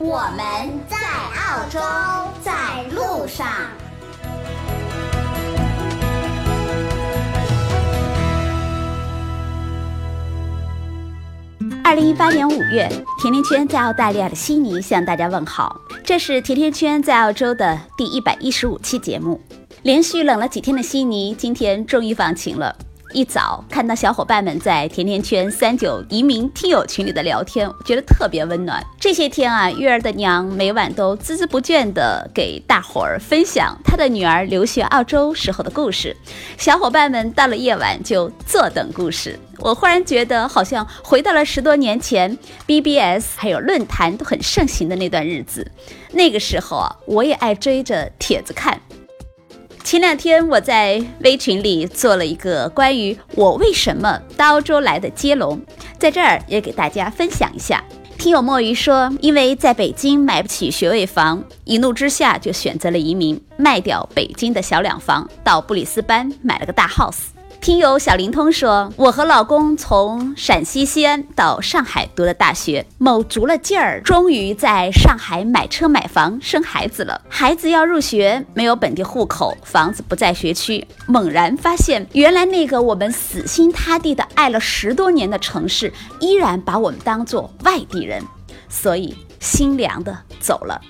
我们在澳洲，在路上。二零一八年五月，甜甜圈在澳大利亚的悉尼向大家问好。这是甜甜圈在澳洲的第一百一十五期节目。连续冷了几天的悉尼，今天终于放晴了。一早看到小伙伴们在甜甜圈三九移民听友群里的聊天，觉得特别温暖。这些天啊，月儿的娘每晚都孜孜不倦地给大伙儿分享她的女儿留学澳洲时候的故事。小伙伴们到了夜晚就坐等故事。我忽然觉得好像回到了十多年前，BBS 还有论坛都很盛行的那段日子。那个时候啊，我也爱追着帖子看。前两天我在微群里做了一个关于我为什么到澳洲来的接龙，在这儿也给大家分享一下。听友墨鱼说，因为在北京买不起学位房，一怒之下就选择了移民，卖掉北京的小两房，到布里斯班买了个大 house。听友小灵通说，我和老公从陕西西安到上海读了大学，卯足了劲儿，终于在上海买车买房生孩子了。孩子要入学，没有本地户口，房子不在学区，猛然发现，原来那个我们死心塌地的爱了十多年的城市，依然把我们当做外地人，所以心凉的走了。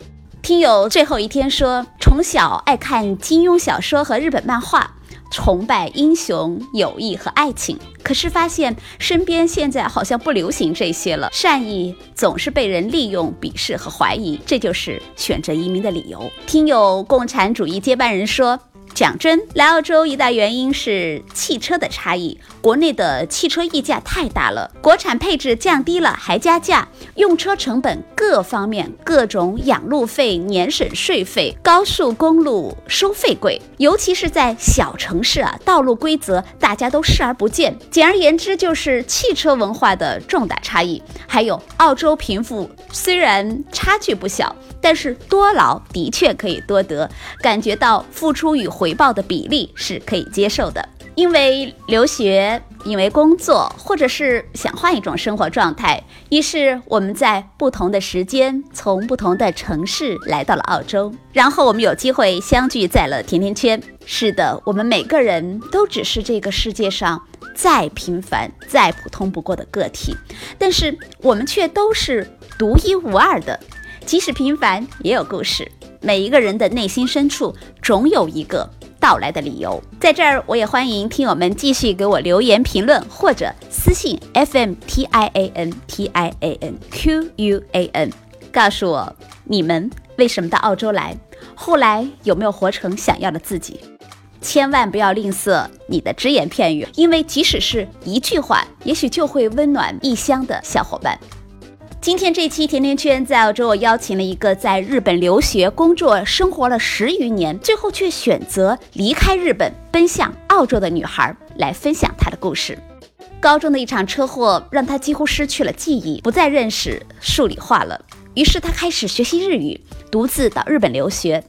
听友最后一天说，从小爱看金庸小说和日本漫画。崇拜英雄、友谊和爱情，可是发现身边现在好像不流行这些了。善意总是被人利用、鄙视和怀疑，这就是选择移民的理由。听友共产主义接班人说。讲真，来澳洲一大原因是汽车的差异。国内的汽车溢价太大了，国产配置降低了还加价，用车成本各方面各种养路费、年审税费，高速公路收费贵，尤其是在小城市啊，道路规则大家都视而不见。简而言之，就是汽车文化的重大差异。还有澳洲贫富虽然差距不小。但是多劳的确可以多得，感觉到付出与回报的比例是可以接受的。因为留学，因为工作，或者是想换一种生活状态，于是我们在不同的时间，从不同的城市来到了澳洲，然后我们有机会相聚在了甜甜圈。是的，我们每个人都只是这个世界上再平凡、再普通不过的个体，但是我们却都是独一无二的。即使平凡，也有故事。每一个人的内心深处，总有一个到来的理由。在这儿，我也欢迎听友们继续给我留言评论，或者私信 f m t i a n t i a n q u a n，告诉我你们为什么到澳洲来，后来有没有活成想要的自己。千万不要吝啬你的只言片语，因为即使是一句话，也许就会温暖异乡的小伙伴。今天这期甜甜圈在澳洲，我邀请了一个在日本留学、工作、生活了十余年，最后却选择离开日本奔向澳洲的女孩，来分享她的故事。高中的一场车祸让她几乎失去了记忆，不再认识数理化了。于是她开始学习日语，独自到日本留学。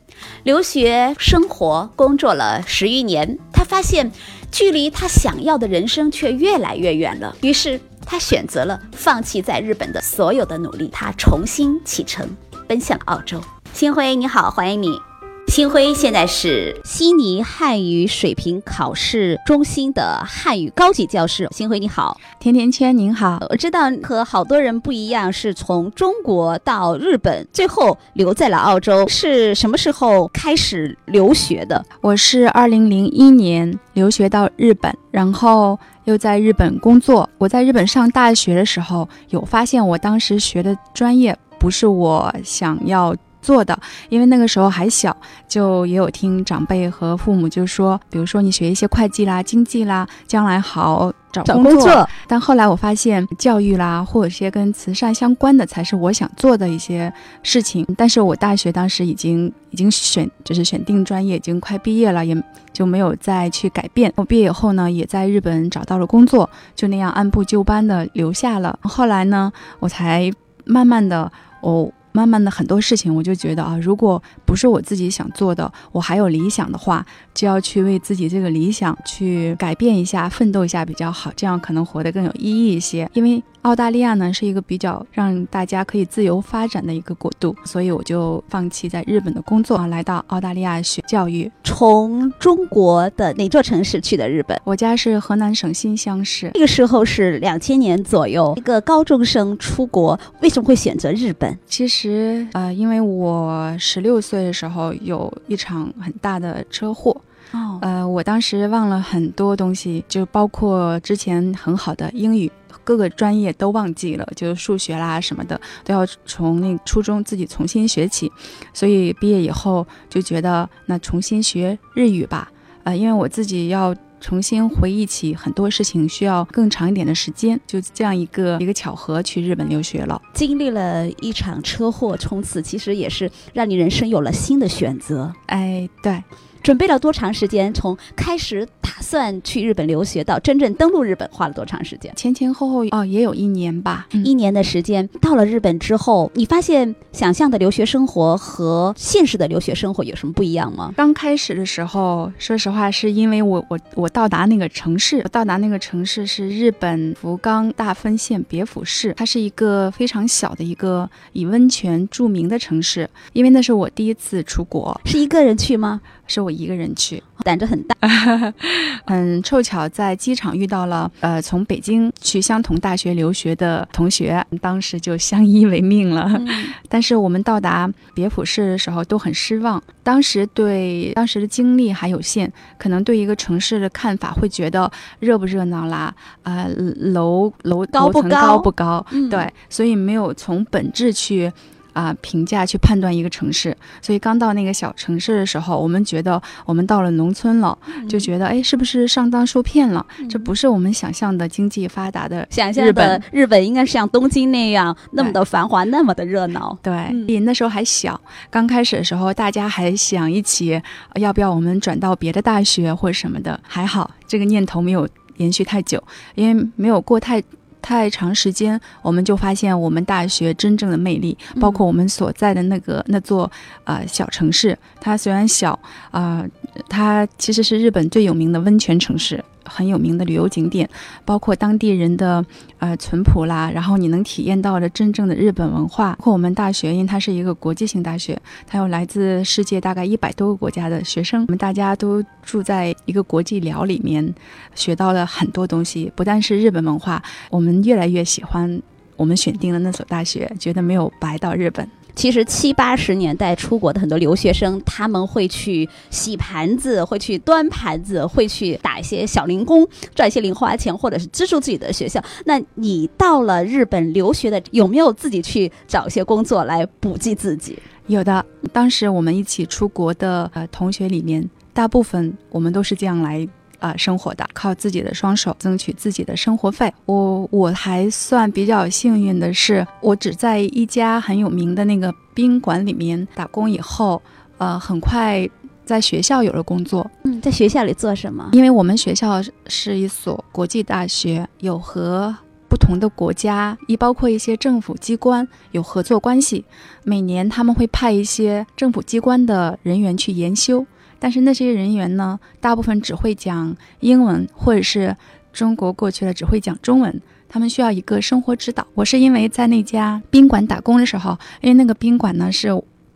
留学、生活、工作了十余年，她发现距离她想要的人生却越来越远了。于是。他选择了放弃在日本的所有的努力，他重新启程，奔向澳洲。星辉，你好，欢迎你。星辉现在是悉尼汉语水平考试中心的汉语高级教师。星辉你好，甜甜圈您好。我知道和好多人不一样，是从中国到日本，最后留在了澳洲。是什么时候开始留学的？我是二零零一年留学到日本，然后又在日本工作。我在日本上大学的时候，有发现我当时学的专业不是我想要。做的，因为那个时候还小，就也有听长辈和父母就说，比如说你学一些会计啦、经济啦，将来好找找工工作，但后来我发现，教育啦，或者一些跟慈善相关的，才是我想做的一些事情。但是我大学当时已经已经选，就是选定专业，已经快毕业了，也就没有再去改变。我毕业以后呢，也在日本找到了工作，就那样按部就班的留下了。后来呢，我才慢慢的，我。慢慢的很多事情，我就觉得啊，如果不是我自己想做的，我还有理想的话，就要去为自己这个理想去改变一下、奋斗一下比较好，这样可能活得更有意义一些。因为澳大利亚呢是一个比较让大家可以自由发展的一个国度，所以我就放弃在日本的工作，来到澳大利亚学教育。从中国的哪座城市去的日本？我家是河南省新乡市。那个时候是两千年左右，一个高中生出国，为什么会选择日本？其实，呃，因为我十六岁的时候有一场很大的车祸。哦，呃，我当时忘了很多东西，就包括之前很好的英语，各个专业都忘记了，就是数学啦什么的都要从那初中自己重新学起。所以毕业以后就觉得，那重新学日语吧。呃，因为我自己要重新回忆起很多事情，需要更长一点的时间。就这样一个一个巧合，去日本留学了。经历了一场车祸，从此其实也是让你人生有了新的选择。哎，对。准备了多长时间？从开始打算去日本留学到真正登陆日本，花了多长时间？前前后后哦，也有一年吧，一年的时间。到了日本之后，你发现想象的留学生活和现实的留学生活有什么不一样吗？刚开始的时候，说实话，是因为我我我到达那个城市，到达那个城市是日本福冈大分县别府市，它是一个非常小的一个以温泉著名的城市。因为那是我第一次出国，是一个人去吗？是我一个人去，胆子很大。嗯凑巧在机场遇到了呃从北京去相同大学留学的同学，当时就相依为命了。嗯 但是我们到达别府市的时候都很失望，当时对当时的经历还有限，可能对一个城市的看法会觉得热不热闹啦，呃楼楼楼层高不高高不高，嗯对，所以没有从本质去。啊、评价去判断一个城市，所以刚到那个小城市的时候，我们觉得我们到了农村了，就觉得哎，是不是上当受骗了？这不是我们想象的经济发达的想象的日本日本应该是像东京那样那么的繁华，那么的热闹。对，嗯那时候还小，刚开始的时候，大家还想一起，呃要不要我们转到别的大学或者什么的。还好这个念头没有延续太久，因为没有过太。太长时间，我们就发现我们大学真正的魅力，包括我们所在的那个那座呃小城市。它虽然小，啊、它其实是日本最有名的温泉城市，很有名的旅游景点，包括当地人的呃淳朴啦，然后你能体验到的真正的日本文化。包括我们大学，因为它是一个国际性大学，它有来自世界大概一百多个国家的学生，我们大家都住在一个国际寮里面，学到了很多东西，不但是日本文化，我们越来越喜欢我们选定的那所大学，觉得没有白到日本。其实七八十年代出国的很多留学生，他们会去洗盘子，会去端盘子，会去打一些小零工，赚一些零花钱，或者是资助自己的学校。那你到了日本留学的，有没有自己去找一些工作来补给自己？有的，当时我们一起出国的呃同学里面，大部分我们都是这样来呃生活的，靠自己的双手争取自己的生活费。我我还算比较幸运的是，我只在一家很有名的那个宾馆里面打工以后，呃，很快在学校有了工作，嗯，在学校里做什么？因为我们学校是一所国际大学，有和不同的国家，亦包括一些政府机关有合作关系。每年他们会派一些政府机关的人员去研修，但是那些人员呢，大部分只会讲英文，或者是中国过去了只会讲中文。他们需要一个生活指导。我是因为在那家宾馆打工的时候，因为那个宾馆呢是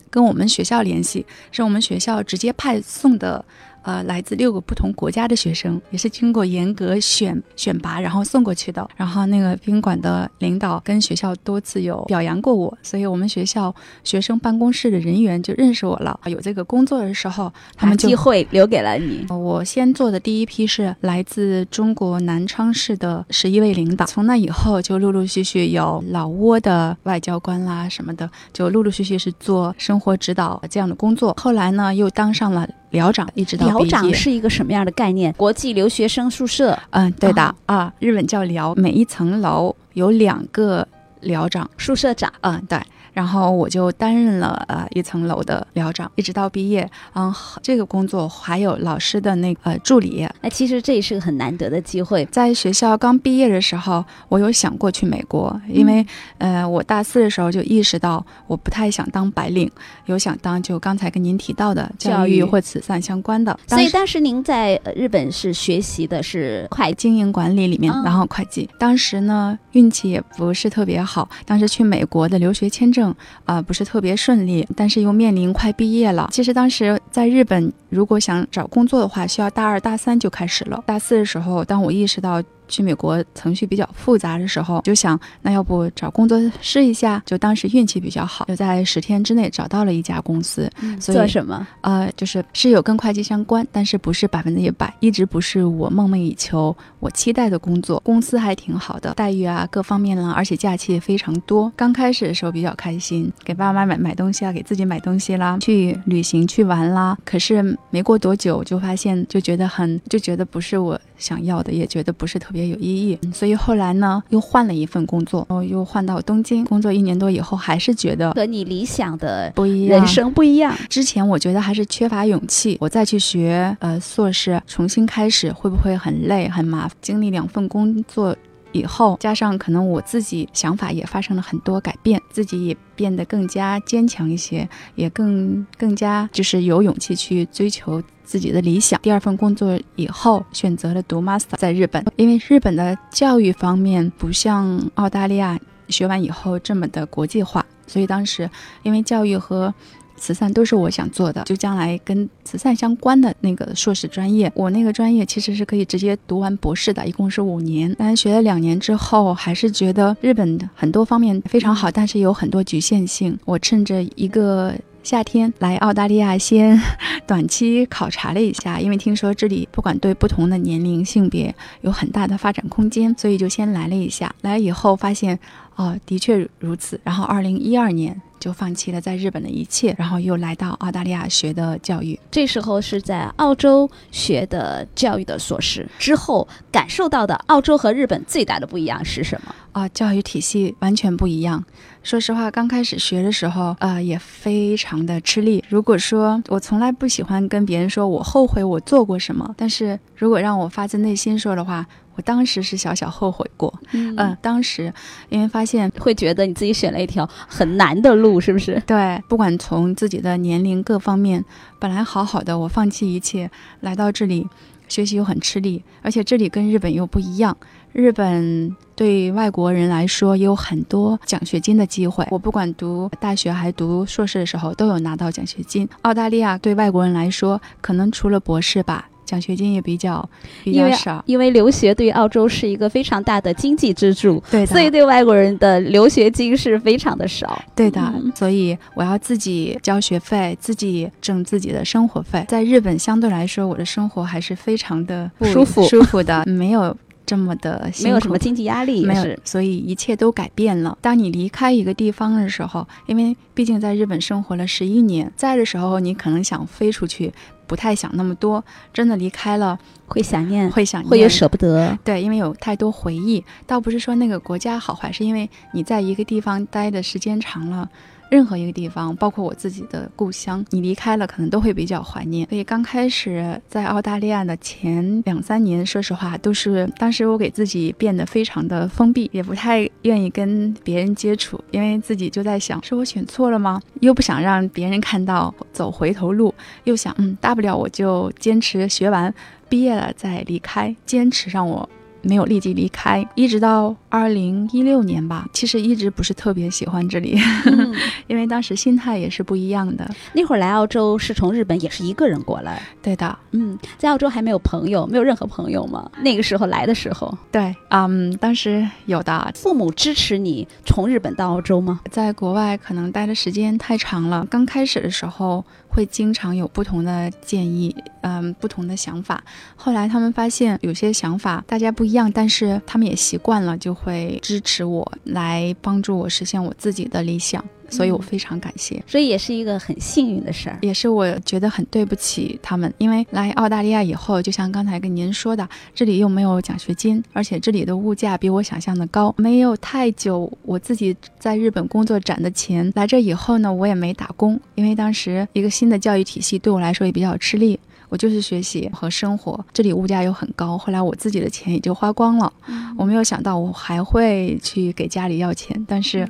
跟我们学校联系，是我们学校直接派送的呃来自六个不同国家的学生，也是经过严格选选拔，然后送过去的。然后那个宾馆的领导跟学校多次有表扬过我，所以我们学校学生办公室的人员就认识我了。有这个工作的时候，他们就机会留给了你。我先做的第一批是来自中国南昌市的十一位领导，从那以后就陆陆续续有老挝的外交官啦什么的，就陆陆续续是做生活指导这样的工作。后来呢，又当上了寮长，一直到寮。长是一个什么样的概念？国际留学生宿舍嗯，对的啊啊，日本叫寮，每一层楼有两个寮长。宿舍长。嗯，对。然后我就担任了呃一层楼的寮长，一直到毕业。嗯，这个工作还有老师的那个呃助理。那其实这也是个很难得的机会。在学校刚毕业的时候，我有想过去美国，因为、呃我大四的时候就意识到我不太想当白领，有想当就刚才跟您提到的教教育育或慈善相关的。所以当时您在呃日本是学习的是会计，经营管理里面，哦然后会计。当时呢，运气也不是特别好，当时去美国的留学签证啊、不是特别顺利，但是又面临快毕业了。其实当时在日本，如果想找工作的话，需要大二大三就开始了。大四的时候，当我意识到。去美国程序比较复杂的时候，就想那要不找工作试一下？就当时运气比较好，就在十天之内找到了一家公司，做什么？呃，就是是有跟会计相关，但是不是百分之一百，一直不是我梦寐以求、我期待的工作。公司还挺好的，待遇啊各方面啦，而且假期也非常多。刚开始的时候比较开心，给爸妈买买东西啊，给自己买东西啦，去旅行去玩啦。可是没过多久就发现，就觉得很，就觉得不是我想要的，也觉得不是特别有意义。所以后来呢，又换了一份工作，然后又换到东京工作一年多以后，还是觉得和你理想的不一样，人生不一样。之前我觉得还是缺乏勇气，我再去学呃硕士，重新开始会不会很累很麻烦？经历两份工作以后，加上可能我自己想法也发生了很多改变，自己也变得更加坚强一些，也更更加就是有勇气去追求自己的理想。第二份工作以后，选择了读 master 在日本，因为日本的教育方面不像澳大利亚学完以后这么的国际化，所以当时因为教育和慈善都是我想做的，就将来跟慈善相关的那个硕士专业，我那个专业其实是可以直接读完博士的，一共是五年。但学了两年之后，还是觉得日本很多方面非常好，但是有很多局限性。我趁着一个。夏天来澳大利亚先短期考察了一下，因为听说这里不管对不同的年龄、性别有很大的发展空间，所以就先来了一下。来以后发现，哦，的确如此。然后二零一二年就放弃了在日本的一切，然后又来到澳大利亚学的教育。这时候是在澳洲学的教育的硕士，之后感受到的澳洲和日本最大的不一样是什么？啊、教育体系完全不一样。说实话，刚开始学的时候，呃，也非常的吃力。如果说我从来不喜欢跟别人说我后悔我做过什么，但是如果让我发自内心说的话，我当时是小小后悔过。嗯嗯、当时因为发现会觉得你自己选了一条很难的路，是不是？对，不管从自己的年龄各方面，本来好好的，我放弃一切来到这里学习又很吃力，而且这里跟日本又不一样。日本对外国人来说也有很多奖学金的机会，我不管读大学还读硕士的时候都有拿到奖学金。澳大利亚对外国人来说，可能除了博士吧，奖学金也比较比较少。因为留学对于澳洲是一个非常大的经济支柱，对的，所以对外国人的留学金是非常的少。对的，嗯所以我要自己交学费，自己挣自己的生活费。在日本相对来说，我的生活还是非常的不舒服舒服的，没有这么的辛苦没有什么经济压力，没有，所以一切都改变了。当你离开一个地方的时候，因为毕竟在日本生活了十一年，在的时候你可能想飞出去，不太想那么多。真的离开了，会想念，会想念，会有舍不得。对，因为有太多回忆，倒不是说那个国家好坏，是因为你在一个地方待的时间长了。任何一个地方，包括我自己的故乡，你离开了，可能都会比较怀念。所以刚开始在澳大利亚的前两三年，说实话，都是当时我给自己变得非常的封闭，也不太愿意跟别人接触，因为自己就在想，是我选错了吗？又不想让别人看到走回头路，又想，嗯，大不了我就坚持学完，毕业了再离开，坚持让我没有立即离开，一直到二零一六年吧，其实一直不是特别喜欢这里，嗯 因为当时心态也是不一样的。那会儿来澳洲是从日本也是一个人过来，对的，嗯，在澳洲还没有朋友，没有任何朋友吗？那个时候来的时候，对，嗯，当时有的，父母支持你从日本到澳洲吗？在国外可能待的时间太长了，刚开始的时候会经常有不同的建议，嗯，不同的想法。后来他们发现有些想法大家不一样，但是他们也习惯了，就会支持我来帮助我实现我自己的理想，所以我非常感谢。所以也是一个很幸运的事儿。也是我觉得很对不起他们，因为来澳大利亚以后，就像刚才跟您说的，这里又没有奖学金，而且这里的物价比我想象的高。没有太久，我自己在日本工作攒的钱，来这以后呢，我也没打工，因为当时一个新的教育体系对我来说也比较吃力。我就是学习和生活，这里物价又很高，后来我自己的钱也就花光了。我没有想到我还会去给家里要钱，但是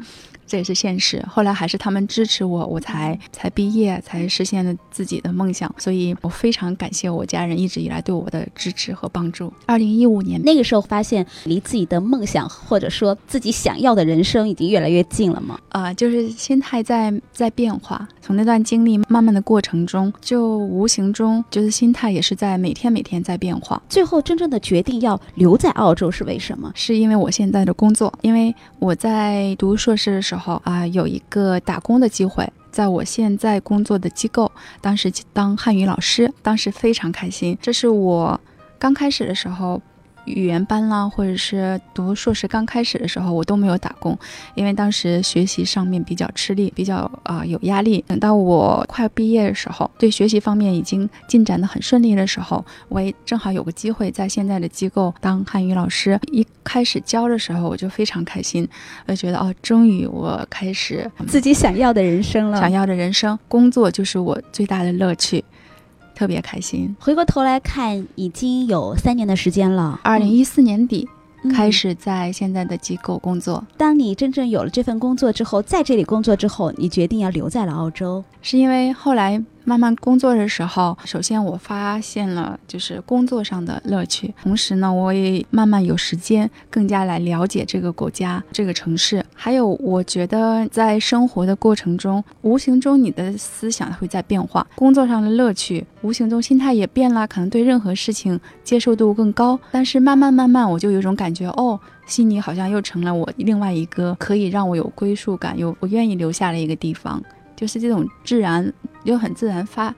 这也是现实。后来还是他们支持我，我才才毕业，才实现了自己的梦想。所以我非常感谢我家人一直以来对我的支持和帮助。二零一五年，那个时候发现离自己的梦想或者说自己想要的人生已经越来越近了吗？啊、就是心态在在变化。从那段经历慢慢的过程中，就无形中就是心态也是在每天每天在变化。最后真正的决定要留在澳洲是为什么？是因为我现在的工作，因为我在读硕士的时候啊、有一个打工的机会。在我现在工作的机构，当时当汉语老师，当时非常开心。这是我刚开始的时候，语言班啦，或者是读硕士刚开始的时候，我都没有打工，因为当时学习上面比较吃力，比较啊、有压力。等到我快毕业的时候，对学习方面已经进展的很顺利的时候，我也正好有个机会在现在的机构当汉语老师。一开始教的时候，我就非常开心，我觉得哦，终于我开始自己想要的人生了。想要的人生，工作就是我最大的乐趣，特别开心。回过头来看，已经有三年的时间了。二零一四年底嗯开始在现在的机构工作，当你真正有了这份工作之后，在这里工作之后，你决定要留在了澳洲。是因为后来慢慢工作的时候，首先我发现了就是工作上的乐趣，同时呢，我也慢慢有时间更加来了解这个国家、这个城市。还有，我觉得在生活的过程中，无形中你的思想会在变化，工作上的乐趣，无形中心态也变了，可能对任何事情接受度更高。但是慢慢慢慢，我就有种感觉，哦。悉尼好像又成了我另外一个可以让我有归属感、有我愿意留下的一个地方。就是这种自然又很自然发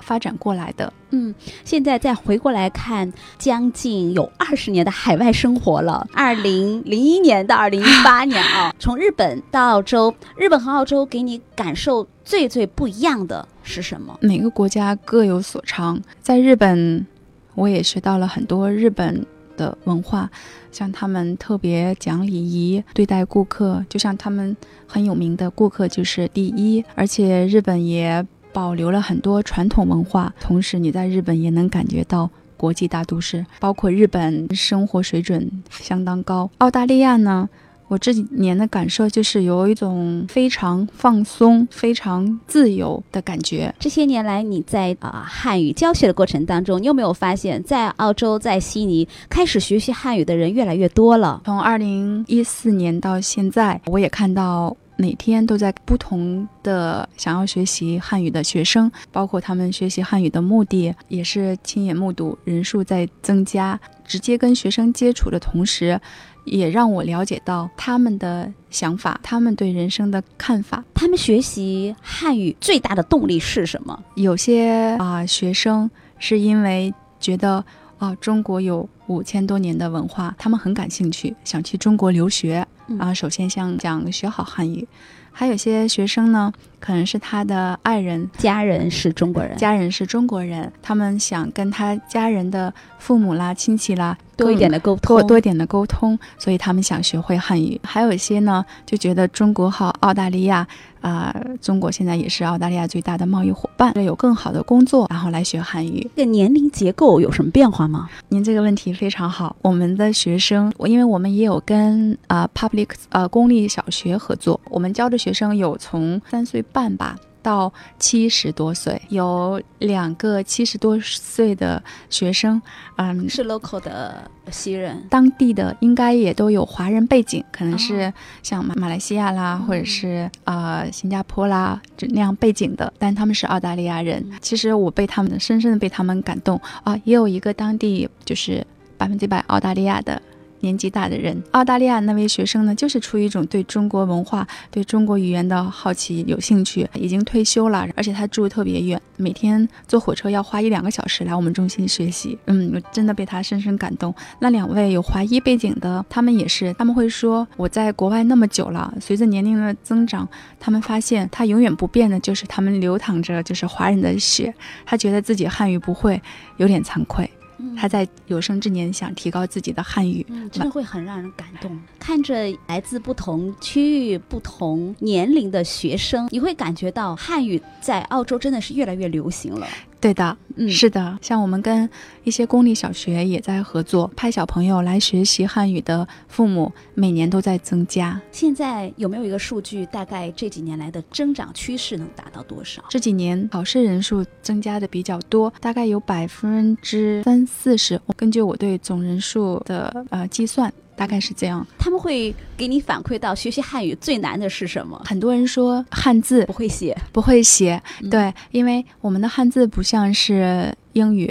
发展过来的。嗯，现在再回过来看，将近有二十年的海外生活了。二零零一年到二零一八年啊，从日本到澳洲，日本和澳洲给你感受最最不一样的是什么？每个国家各有所长，在日本，我也学到了很多日本的文化，像他们特别讲礼仪对待顾客，就像他们很有名的顾客就是第一，而且日本也保留了很多传统文化，同时你在日本也能感觉到。国际大都市，包括日本生活水准相当高。澳大利亚呢，我这几年的感受就是有一种非常放松、非常自由的感觉。这些年来，你在啊、汉语教学的过程当中，你有没有发现，在澳洲，在悉尼开始学习汉语的人越来越多了？从二零一四年到现在，我也看到每天都在不同的想要学习汉语的学生，包括他们学习汉语的目的，也是亲眼目睹人数在增加。直接跟学生接触的同时，也让我了解到他们的想法，他们对人生的看法。他们学习汉语最大的动力是什么？有些啊、学生是因为觉得啊、中国有五千多年的文化，他们很感兴趣，想去中国留学。嗯啊，首先想想学好汉语。还有些学生呢，可能是他的爱人、家人是中国人，家人是中国人，他们想跟他家人的父母啦、亲戚啦多一点的沟通，多多一点的沟通，所以他们想学会汉语。还有一些呢，就觉得中国好澳大利亚啊、中国现在也是澳大利亚最大的贸易伙伴，有更好的工作，然后来学汉语。这个年龄结构有什么变化吗？您这个问题非常好。我们的学生，我因为我们也有跟啊、public 呃公立小学合作，我们教的学生有从三岁半吧到七十多岁，有两个七十多岁的学生，嗯，是 local 的西人，当地的应该也都有华人背景，可能是像马马来西亚啦，或者是呃新加坡啦，就那样背景的，但他们是澳大利亚人。其实我被他们深深的被他们感动啊，也有一个当地就是百分之百澳大利亚的。年纪大的人，澳大利亚那位学生呢，就是出于一种对中国文化、对中国语言的好奇、有兴趣，已经退休了，而且他住特别远，每天坐火车要花一两个小时来我们中心学习。嗯，我真的被他深深感动。那两位有华裔背景的，他们也是，他们会说我在国外那么久了，随着年龄的增长，他们发现他永远不变的就是他们流淌着就是华人的血，他觉得自己汉语不会，有点惭愧。他在有生之年想提高自己的汉语，真的会很让人感动。看着来自不同区域、不同年龄的学生，你会感觉到汉语在澳洲真的是越来越流行了。对的，嗯，是的，像我们跟一些公立小学也在合作，派小朋友来学习汉语的父母每年都在增加。现在有没有一个数据，大概这几年来的增长趋势能达到多少？这几年考试人数增加的比较多，大概有百分之三四十。我根据我对总人数的呃计算。大概是这样，他们会给你反馈到学习汉语最难的是什么？很多人说汉字不会写，不会写。对，因为我们的汉字不像是英语，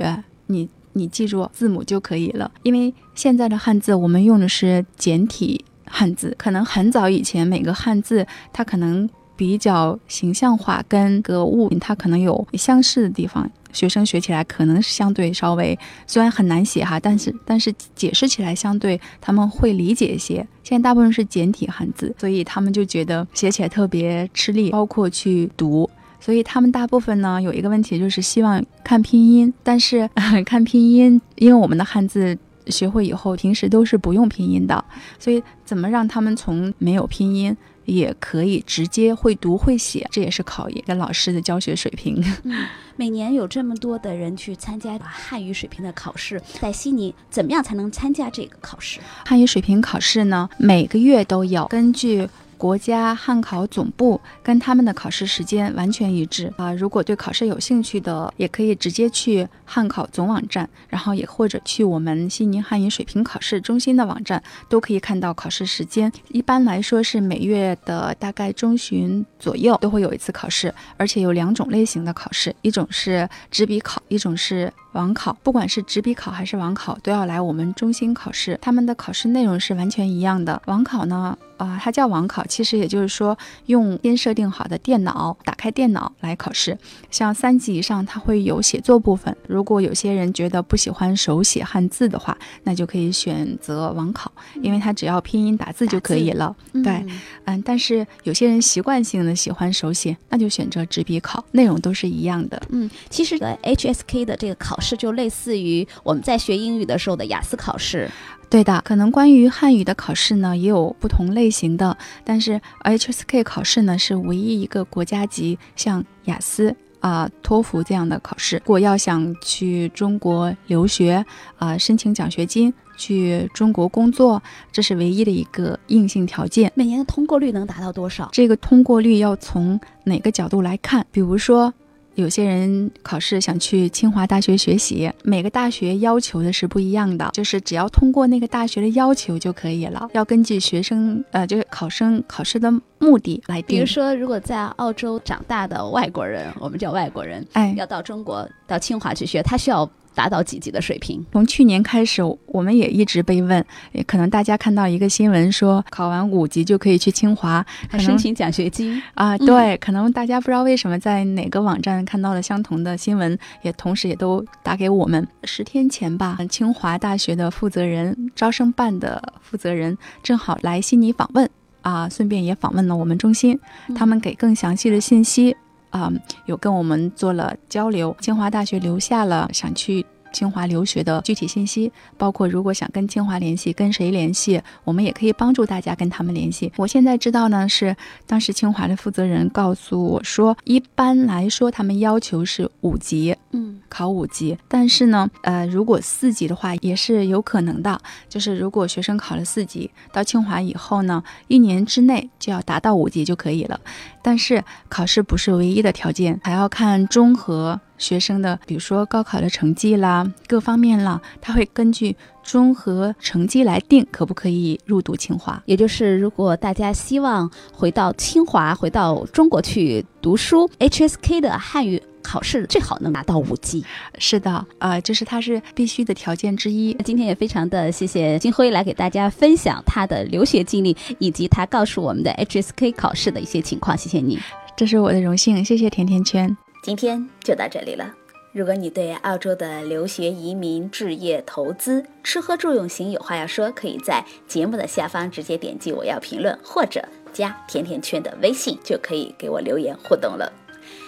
你你记住字母就可以了。因为现在的汉字我们用的是简体汉字，可能很早以前每个汉字它可能比较形象化，跟个物它可能有相似的地方。学生学起来可能是相对稍微，虽然很难写哈，但是但是解释起来相对他们会理解一些。现在大部分是简体汉字，所以他们就觉得写起来特别吃力，包括去读。所以他们大部分呢有一个问题就是希望看拼音，但是 看拼音，因为我们的汉字学会以后，平时都是不用拼音的，所以怎么让他们从没有拼音？也可以直接会读会写，这也是考验跟老师的教学水平。嗯，每年有这么多的人去参加汉语水平的考试，在悉尼怎么样才能参加这个考试？汉语水平考试呢，每个月都有，根据。国家汉考总部跟他们的考试时间完全一致啊！如果对考试有兴趣的，也可以直接去汉考总网站，然后也或者去我们悉尼汉语水平考试中心的网站，都可以看到考试时间。一般来说是每月的大概中旬左右都会有一次考试，而且有两种类型的考试，一种是纸笔考，一种是网考。不管是纸笔考还是网考，都要来我们中心考试。他们的考试内容是完全一样的。网考呢？啊，它叫网考，其实也就是说用先设定好的电脑，打开电脑来考试。像三级以上，它会有写作部分。如果有些人觉得不喜欢手写汉字的话，那就可以选择网考，因为它只要拼音打字就可以了。对，嗯，但是有些人习惯性的喜欢手写，那就选择纸笔考，内容都是一样的。嗯，其实 HSK 的这个考试就类似于我们在学英语的时候的雅思考试。对的，可能关于汉语的考试呢，也有不同类型的，但是 HSK 考试呢是唯一一个国家级像雅思啊、托福这样的考试。如果要想去中国留学啊，申请奖学金，去中国工作，这是唯一的一个硬性条件。每年的通过率能达到多少？这个通过率要从哪个角度来看？比如说。有些人考试想去清华大学学习，每个大学要求的是不一样的，就是只要通过那个大学的要求就可以了。要根据学生呃，就是考生考试的目的来定。比如说，如果在澳洲长大的外国人，我们叫外国人，哎，要到中国到清华去学，他需要。达到几级的水平？从去年开始，我们也一直被问，也可能大家看到一个新闻说，考完五级就可以去清华申请奖学金啊。对，可能大家不知道为什么在哪个网站看到了相同的新闻，也同时也都打给我们。十天前吧，清华大学的负责人、招生办的负责人正好来悉尼访问啊，顺便也访问了我们中心，他们给更详细的信息。啊，有跟我们做了交流，清华大学留下了想去清华留学的具体信息，包括如果想跟清华联系，跟谁联系，我们也可以帮助大家跟他们联系。我现在知道呢，是当时清华的负责人告诉我说，一般来说他们要求是五级，嗯。考五级。但是呢，呃，如果四级的话也是有可能的。就是如果学生考了四级，到清华以后呢，一年之内就要达到五级就可以了。但是考试不是唯一的条件，还要看综合学生的，比如说高考的成绩啦，各方面啦，他会根据综合成绩来定可不可以入读清华。也就是如果大家希望回到清华，回到中国去读书，HSK 的汉语。考试最好能拿到五级，是的，呃，就是它是必须的条件之一。今天也非常的谢谢金辉来给大家分享他的留学经历，以及他告诉我们的 HSK 考试的一些情况。谢谢你，这是我的荣幸。谢谢甜甜圈，今天就到这里了。如果你对澳洲的留学、移民、置业、投资、吃喝住用行有话要说，可以在节目的下方直接点击我要评论，或者加甜甜圈的微信，就可以给我留言互动了。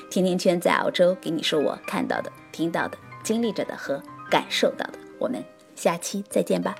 甜甜圈在澳洲给你说我看到的、听到的、经历着的和感受到的。我们下期再见吧。